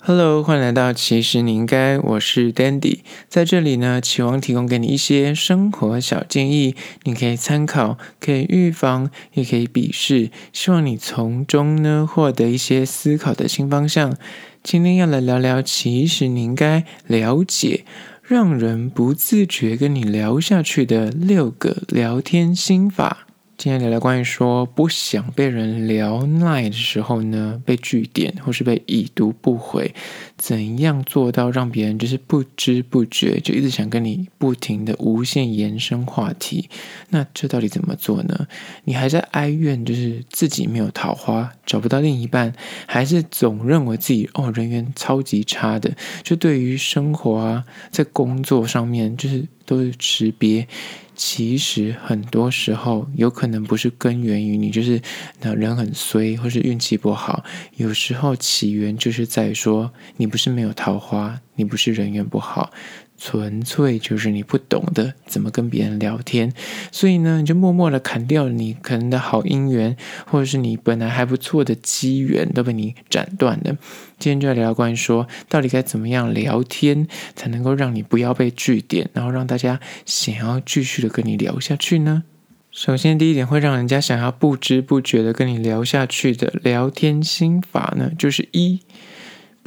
Hello，欢迎来到其实你应该，我是 Dandy，在这里呢，期望提供给你一些生活小建议，你可以参考，可以预防，也可以鄙视，希望你从中呢获得一些思考的新方向。今天要来聊聊，其实你应该了解，让人不自觉跟你聊下去的六个聊天心法。今天聊聊关于说不想被人聊赖的时候呢，被句点或是被已读不回，怎样做到让别人就是不知不觉就一直想跟你不停的无限延伸话题？那这到底怎么做呢？你还在哀怨就是自己没有桃花，找不到另一半，还是总认为自己哦人缘超级差的？就对于生活啊，在工作上面就是都是识别。其实很多时候有可能不是根源于你，就是那人很衰，或是运气不好。有时候起源就是在说你不是没有桃花，你不是人缘不好。纯粹就是你不懂得怎么跟别人聊天，所以呢，你就默默的砍掉了你可能的好姻缘，或者是你本来还不错的机缘都被你斩断了。今天就要聊聊关于说，到底该怎么样聊天才能够让你不要被拒点，然后让大家想要继续的跟你聊下去呢？首先，第一点会让人家想要不知不觉的跟你聊下去的聊天心法呢，就是一。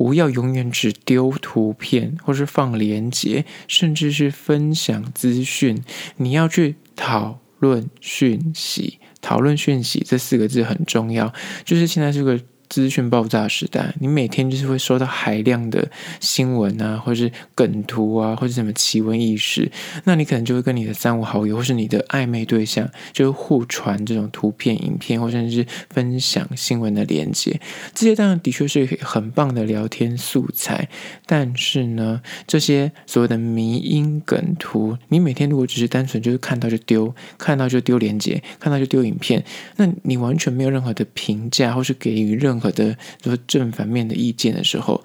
不要永远只丢图片，或是放链接，甚至是分享资讯。你要去讨论讯息，讨论讯息这四个字很重要。就是现在这个。资讯爆炸时代，你每天就是会收到海量的新闻啊，或者是梗图啊，或者什么奇闻异事，那你可能就会跟你的三五好友，或是你的暧昧对象，就是互传这种图片、影片，或甚至是分享新闻的连接。这些当然的确是很棒的聊天素材，但是呢，这些所谓的迷因梗图，你每天如果只是单纯就是看到就丢，看到就丢连接，看到就丢影片，那你完全没有任何的评价，或是给予任何。的说正反面的意见的时候，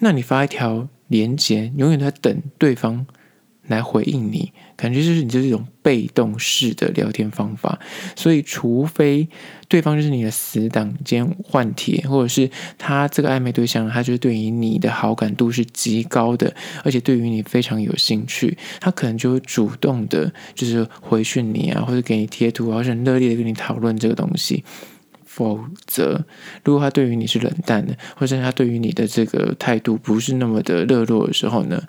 那你发一条连接，永远在等对方来回应你，感觉就是你就是一种被动式的聊天方法。所以，除非对方就是你的死党兼换帖，或者是他这个暧昧对象，他就是对于你的好感度是极高的，而且对于你非常有兴趣，他可能就会主动的，就是回讯你啊，或者给你贴图啊，或者热烈的跟你讨论这个东西。否则，如果他对于你是冷淡的，或者他对于你的这个态度不是那么的热络的时候呢，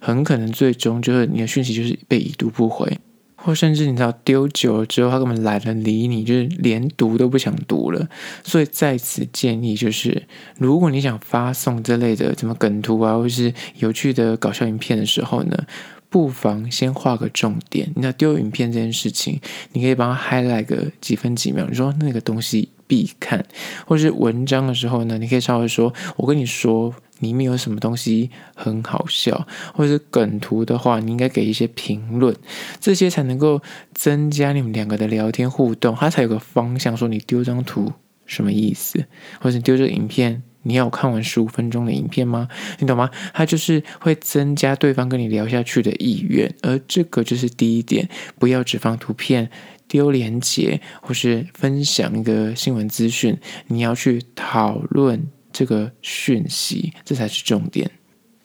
很可能最终就是你的讯息就是被已读不回，或甚至你知道丢久了之后，他根本懒得理你，就是连读都不想读了。所以在此建议就是，如果你想发送这类的什么梗图啊，或是有趣的搞笑影片的时候呢，不妨先画个重点。你要丢影片这件事情，你可以帮他 highlight 个几分几秒，你说那个东西。必看，或是文章的时候呢，你可以稍微说：“我跟你说，里面有什么东西很好笑。”或者是梗图的话，你应该给一些评论，这些才能够增加你们两个的聊天互动，它才有个方向。说你丢张图什么意思？或者丢这个影片，你要看完十五分钟的影片吗？你懂吗？它就是会增加对方跟你聊下去的意愿，而这个就是第一点，不要只放图片。丢连接或是分享一个新闻资讯，你要去讨论这个讯息，这才是重点。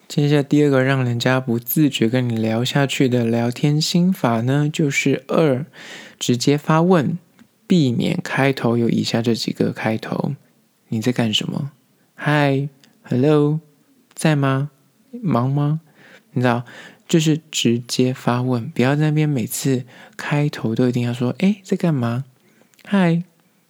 接下来第二个让人家不自觉跟你聊下去的聊天心法呢，就是二，直接发问，避免开头有以下这几个开头：你在干什么？Hi，Hello，在吗？忙吗？你知道？就是直接发问，不要在那边每次开头都一定要说“哎，在干嘛？嗨，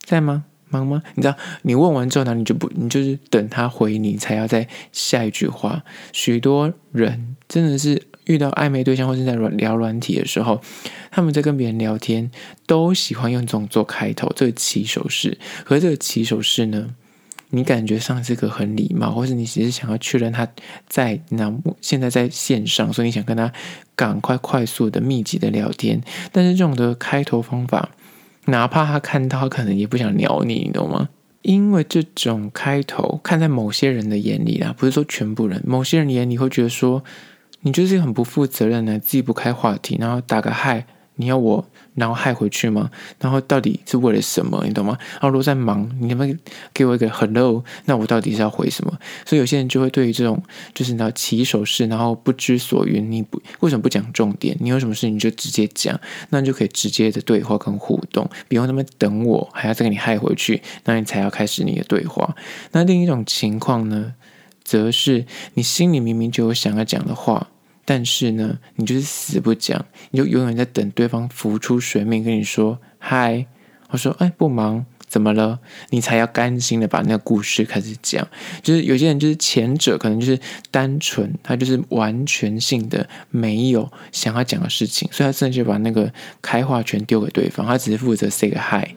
在吗？忙吗？”你知道，你问完之后呢，你就不，你就是等他回你，才要再下一句话。许多人真的是遇到暧昧对象或是在聊软体的时候，他们在跟别人聊天，都喜欢用这种做开头，这个起手式。可是这个起手式呢，你感觉上这个很礼貌，或是你只是想要确认他在那现在在线上，所以你想跟他赶快快速的密集的聊天。但是这种的开头方法，哪怕他看到，可能也不想鸟你，你懂吗？因为这种开头，看在某些人的眼里啦，不是说全部人，某些人眼里会觉得说，你就是很不负责任的，自己不开话题，然后打个嗨。你要我然后害回去吗？然后到底是为了什么？你懂吗？然后如果在忙，你能不能给我一个 hello？那我到底是要回什么？所以有些人就会对于这种就是你知道起手式，然后不知所云，你不为什么不讲重点？你有什么事你就直接讲，那你就可以直接的对话跟互动，不用那么等我，还要再给你害回去，那你才要开始你的对话。那另一种情况呢，则是你心里明明就有想要讲的话。但是呢，你就是死不讲，你就永远在等对方浮出水面，跟你说嗨。我说哎，不忙，怎么了？你才要甘心的把那个故事开始讲。就是有些人就是前者，可能就是单纯，他就是完全性的没有想要讲的事情，所以他甚至把那个开话权丢给对方，他只是负责 say 个 hi。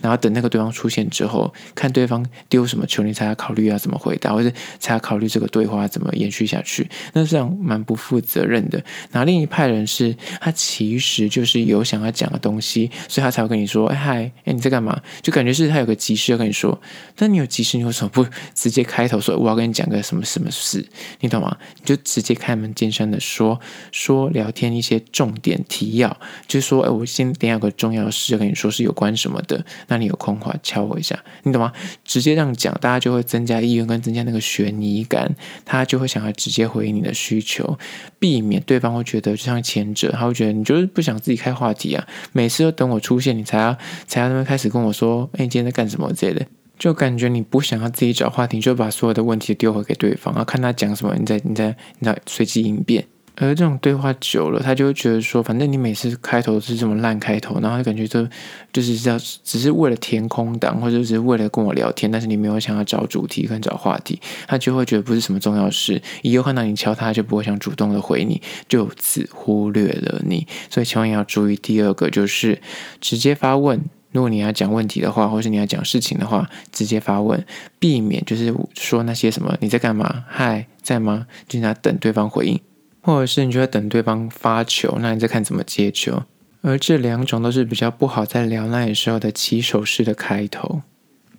然后等那个对方出现之后，看对方丢什么球，你才要考虑要怎么回答，或者才要考虑这个对话怎么延续下去。那这样蛮不负责任的。然后另一派人是，他其实就是有想要讲的东西，所以他才会跟你说：“嗨，哎你在干嘛？”就感觉是他有个急事要跟你说。但你有急事，你为什么不直接开头说我要跟你讲个什么什么事？你懂吗？你就直接开门见山的说说聊天一些重点提要，就是说：“哎，我先等下有个重要的事要跟你说，是有关什么的。”那你有空的话敲我一下，你懂吗？直接这样讲，大家就会增加意愿跟增加那个悬疑感，他就会想要直接回应你的需求，避免对方会觉得就像前者，他会觉得你就是不想自己开话题啊，每次都等我出现，你才要才要那边开始跟我说，哎，你今天在干什么之类的，就感觉你不想要自己找话题，就把所有的问题丢回给对方，然后看他讲什么，你再你再你再随机应变。而这种对话久了，他就会觉得说，反正你每次开头是这么烂开头，然后就感觉就就是要只是为了填空档，或者只是为了跟我聊天，但是你没有想要找主题跟找话题，他就会觉得不是什么重要事。以后看到你敲他，就不会想主动的回你，就此忽略了你。所以千万要注意，第二个就是直接发问。如果你要讲问题的话，或是你要讲事情的话，直接发问，避免就是说那些什么你在干嘛？嗨，在吗？就在等对方回应。或者是你就在等对方发球，那你再看怎么接球。而这两种都是比较不好在聊那时候的起手式的开头。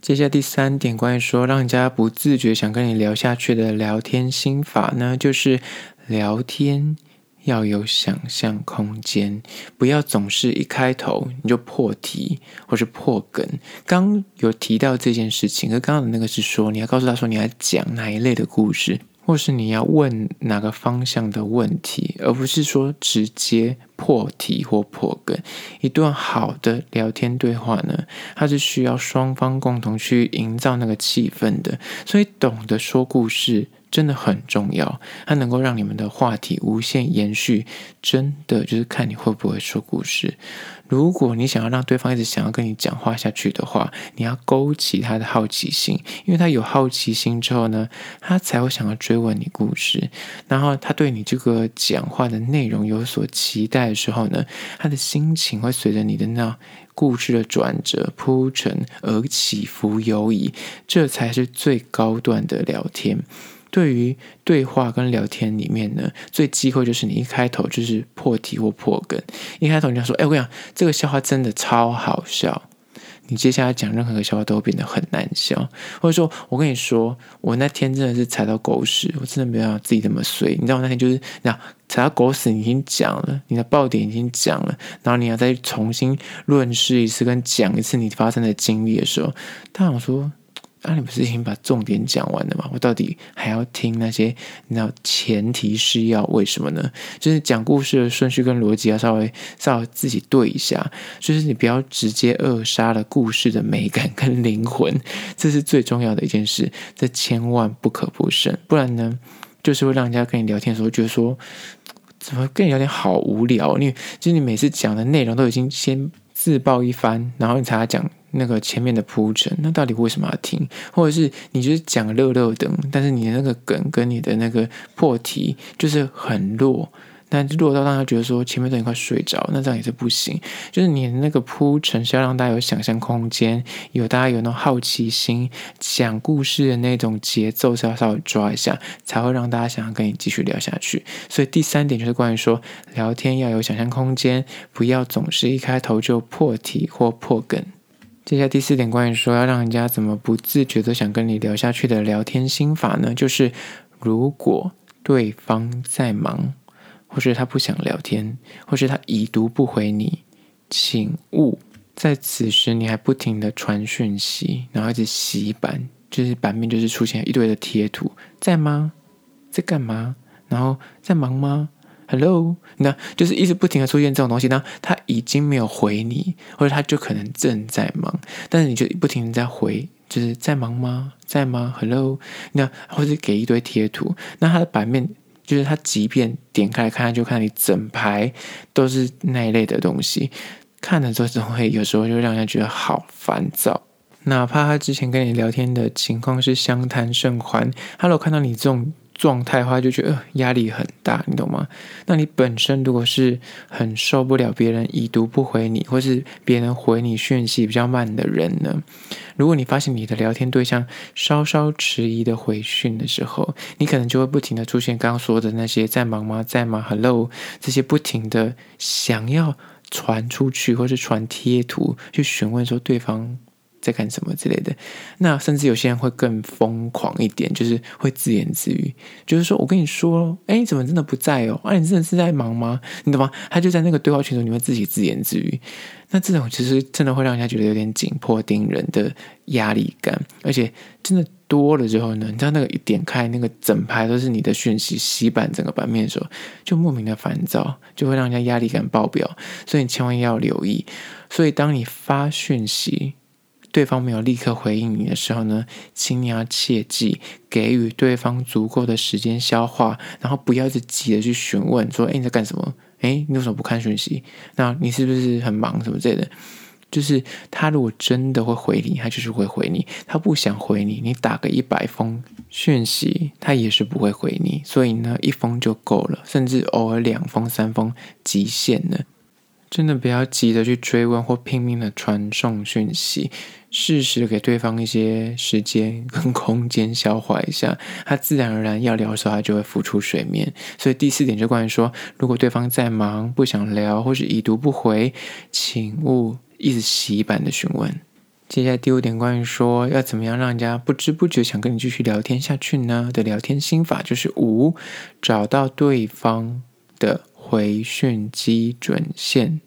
接下来第三点，关于说让人家不自觉想跟你聊下去的聊天心法呢，就是聊天要有想象空间，不要总是一开头你就破题或是破梗。刚有提到这件事情，可刚刚的那个是说你要告诉他说你要讲哪一类的故事。或是你要问哪个方向的问题，而不是说直接破题或破梗。一段好的聊天对话呢，它是需要双方共同去营造那个气氛的，所以懂得说故事真的很重要，它能够让你们的话题无限延续。真的就是看你会不会说故事。如果你想要让对方一直想要跟你讲话下去的话，你要勾起他的好奇心，因为他有好奇心之后呢，他才会想要追问你故事。然后他对你这个讲话的内容有所期待的时候呢，他的心情会随着你的那故事的转折铺陈而起伏游移，这才是最高段的聊天。对于对话跟聊天里面呢，最忌讳就是你一开头就是破题或破梗。一开头你要说：“哎，我跟你讲，这个笑话真的超好笑。”你接下来讲任何个笑话都会变得很难笑。或者说我跟你说，我那天真的是踩到狗屎，我真的没有自己这么衰。你知道我那天就是，那踩到狗屎，你已经讲了，你的爆点已经讲了，然后你要再重新论述一次跟讲一次你发生的经历的时候，他想说。那、你不是已经把重点讲完了吗？我到底还要听那些？你知道前提是要为什么呢？就是讲故事的顺序跟逻辑要稍微稍微自己对一下。就是你不要直接扼杀了故事的美感跟灵魂，这是最重要的一件事，这千万不可不慎。不然呢，就是会让人家跟你聊天的时候觉得说，怎么跟你聊天好无聊？你就是你每次讲的内容都已经先自爆一番，然后你才讲。那个前面的铺陈，那到底为什么要听？或者是你就是讲乐乐的，但是你的那个梗跟你的那个破题就是很弱，那弱到让他觉得说前面都已经快睡着，那这样也是不行。就是你的那个铺陈是要让大家有想象空间，有大家有那种好奇心，讲故事的那种节奏是要稍微抓一下，才会让大家想要跟你继续聊下去。所以第三点就是关于说聊天要有想象空间，不要总是一开头就破题或破梗。接下来第四点，关于说要让人家怎么不自觉的想跟你聊下去的聊天心法呢？就是如果对方在忙，或是他不想聊天，或是他已读不回你，请勿在此时你还不停的传讯息，然后一直洗版，就是版面就是出现一堆的贴图，在吗？在干嘛？然后在忙吗？Hello，那就是一直不停的出现这种东西，那他已经没有回你，或者他就可能正在忙，但是你就不停的在回，就是在忙吗？在吗？Hello，那或者给一堆贴图，那他的版面。就是他，即便点开来看，就看你整排都是那一类的东西，看了之后总会有时候就让人觉得好烦躁。哪怕他之前跟你聊天的情况是相谈甚欢，，Hello，看到你这种。状态的话，就觉得压力很大，你懂吗？那你本身如果是很受不了别人已读不回你，或是别人回你讯息比较慢的人呢？如果你发现你的聊天对象稍稍迟疑的回讯的时候，你可能就会不停的出现刚刚说的那些在忙吗？在吗？Hello，这些不停的想要传出去，或是传贴图去询问说对方。在干什么之类的，那甚至有些人会更疯狂一点，就是会自言自语，就是说我跟你说，哎，你怎么真的不在哦？啊，你真的是在忙吗？你懂吗？他就在那个对话群组里面自己自言自语，那这种其实真的会让人家觉得有点紧迫盯人的压力感，而且真的多了之后呢，你知道那个一点开那个整排都是你的讯息，洗版整个版面的时候，就莫名的烦躁，就会让人家压力感爆表，所以你千万要留意。所以当你发讯息，对方没有立刻回应你的时候呢，请你要切记给予对方足够的时间消化，然后不要一直急着去询问说：“哎，你在干什么？哎，你为什么不看讯息？那你是不是很忙什么之类的？”就是他如果真的会回你，他就是会回你；他不想回你，你打个一百封讯息，他也是不会回你。所以呢，一封就够了，甚至偶尔两封、三封极限了。真的不要急着去追问或拼命的传送讯息，适时给对方一些时间跟空间消化一下，他自然而然要聊的时候，他就会浮出水面。所以第四点就关于说，如果对方在忙不想聊，或是已读不回，请勿一直洗版的询问。接下来第五点关于说要怎么样让人家不知不觉想跟你继续聊天下去呢的聊天心法，就是五，找到对方的。回讯基准线，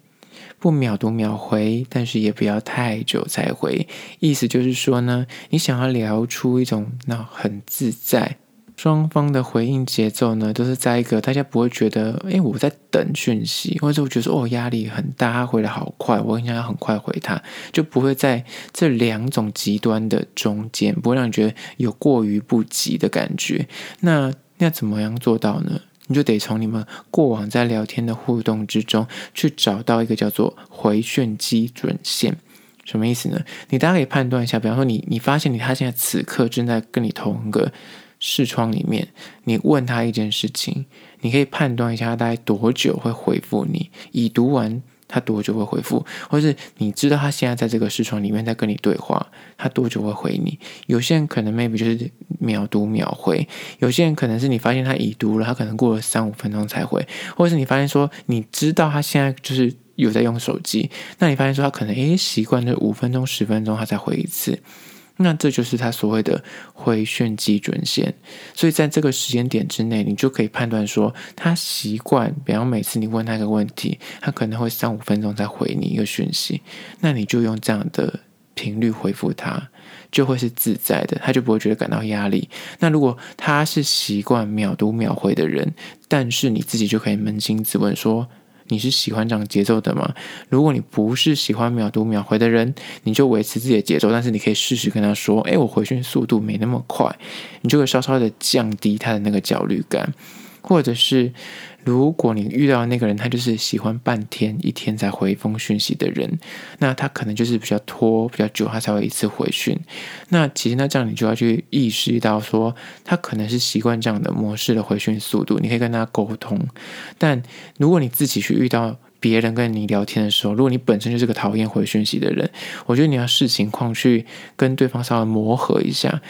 不秒读秒回，但是也不要太久才回。意思就是说呢，你想要聊出一种那很自在，双方的回应节奏呢，都是在一个大家不会觉得，哎，我在等讯息，或者我觉得哦压力很大，他回的好快，我应该要很快回他，就不会在这两种极端的中间，不会让你觉得有过于不及的感觉。那那怎么样做到呢？你就得从你们过往在聊天的互动之中去找到一个叫做回讯基准线，什么意思呢？你大家可以判断一下，比方说你你发现你他现在此刻正在跟你同一个视窗里面，你问他一件事情，你可以判断一下他大概多久会回复你，已读完。他多久会回复？或是你知道他现在在这个视窗里面在跟你对话，他多久会回你？有些人可能 maybe 就是秒读秒回，有些人可能是你发现他已读了，他可能过了三五分钟才回，或是你发现说你知道他现在就是有在用手机，那你发现说他可能诶习惯了五分钟十分钟他才回一次。那这就是他所谓的回讯基准线，所以在这个时间点之内，你就可以判断说，他习惯，比方每次你问他一个问题，他可能会三五分钟再回你一个讯息，那你就用这样的频率回复他，就会是自在的，他就不会觉得感到压力。那如果他是习惯秒读秒回的人，但是你自己就可以扪心自问说，你是喜欢这样节奏的吗？如果你不是喜欢秒读秒回的人，你就维持自己的节奏，但是你可以试试跟他说：“哎，我回讯速度没那么快。”你就会稍稍的降低他的那个焦虑感，或者是。如果你遇到那个人，他就是喜欢半天、一天才回一封讯息的人，那他可能就是比较拖、比较久，他才会一次回讯。那其实那这样你就要去意识到说，他可能是习惯这样的模式的回讯速度，你可以跟他沟通。但如果你自己去遇到别人跟你聊天的时候，如果你本身就是个讨厌回讯息的人，我觉得你要视情况去跟对方稍微磨合一下。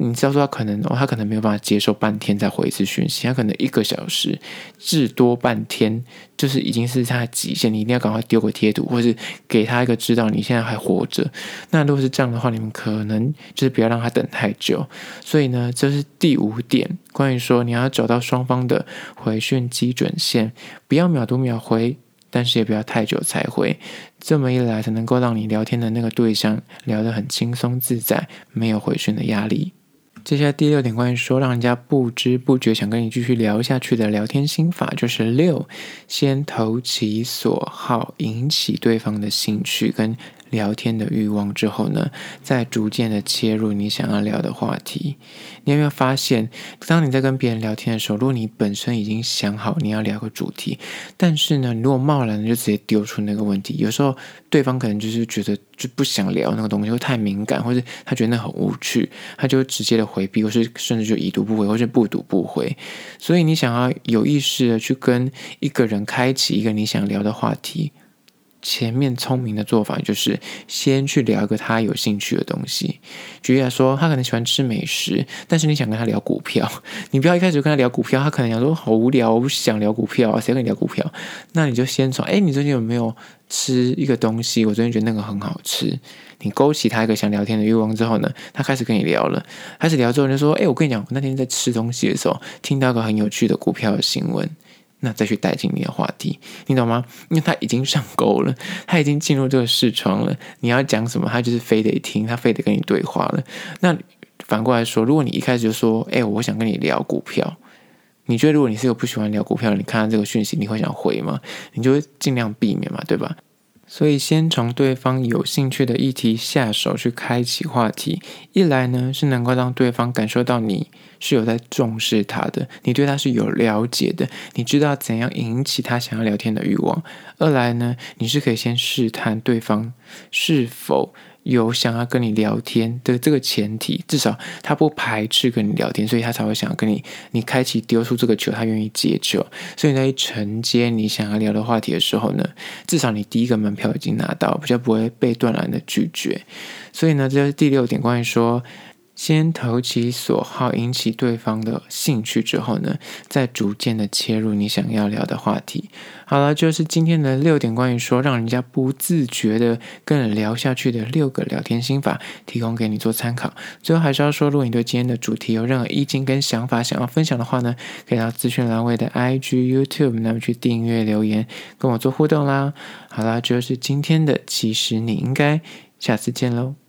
你知道说他可能哦，他可能没有办法接受半天再回一次讯息，他可能一个小时至多半天，就是已经是他的极限。你一定要赶快丢个贴图，或是给他一个知道你现在还活着。那如果是这样的话，你们可能就是不要让他等太久。所以呢，这是第五点，关于说你要找到双方的回讯基准线，不要秒读秒回。但是也不要太久才回。这么一来，才能够让你聊天的那个对象聊得很轻松自在，没有回讯的压力。接下来第六点，关于说让人家不知不觉想跟你继续聊下去的聊天心法，就是六，先投其所好，引起对方的兴趣跟聊天的欲望之后呢，再逐渐的切入你想要聊的话题。你有没有发现，当你在跟别人聊天的时候，如果你本身已经想好你要聊个主题，但是呢，你如果贸然的就直接丢出那个问题，有时候对方可能就是觉得就不想聊那个东西，会太敏感，或者他觉得那很无趣，他就直接的回避，或是甚至就已读不回，或是不读不回。所以你想要有意识的去跟一个人开启一个你想聊的话题。前面聪明的做法就是先去聊一个他有兴趣的东西。举例来说，他可能喜欢吃美食，但是你想跟他聊股票，你不要一开始就跟他聊股票，他可能想说好无聊，我不想聊股票，谁跟你聊股票？那你就先从哎，你最近有没有吃一个东西？我最近觉得那个很好吃。你勾起他一个想聊天的欲望之后呢，他开始跟你聊了，开始聊之后你就说，哎，我跟你讲，我那天在吃东西的时候听到个很有趣的股票的新闻。那再去带进你的话题，你懂吗？因为他已经上钩了，他已经进入这个视窗了。你要讲什么，他就是非得听，他非得跟你对话了。那反过来说，如果你一开始就说：“哎，我想跟你聊股票。”你觉得如果你是个不喜欢聊股票，你看到这个讯息，你会想回吗？你就会尽量避免嘛，对吧？所以，先从对方有兴趣的议题下手去开启话题，一来呢是能够让对方感受到你是有在重视他的，你对他是有了解的，你知道怎样引起他想要聊天的欲望；二来呢，你是可以先试探对方是否。有想要跟你聊天的这个前提，至少他不排斥跟你聊天，所以他才会想要跟你，你开启丢出这个球，他愿意接球。所以在承接你想要聊的话题的时候呢，至少你第一个门票已经拿到，比较不会被断然的拒绝。所以呢，这是第六点，关于说。先投其所好，引起对方的兴趣之后呢，再逐渐的切入你想要聊的话题。好了，就是今天的六点关于说让人家不自觉的跟人聊下去的六个聊天心法，提供给你做参考。最后还是要说，如果你对今天的主题有任何意见跟想法想要分享的话呢，可以到资讯栏位的 IG、YouTube 那边去订阅留言，跟我做互动啦。好啦，就是今天的，其实你应该下次见喽。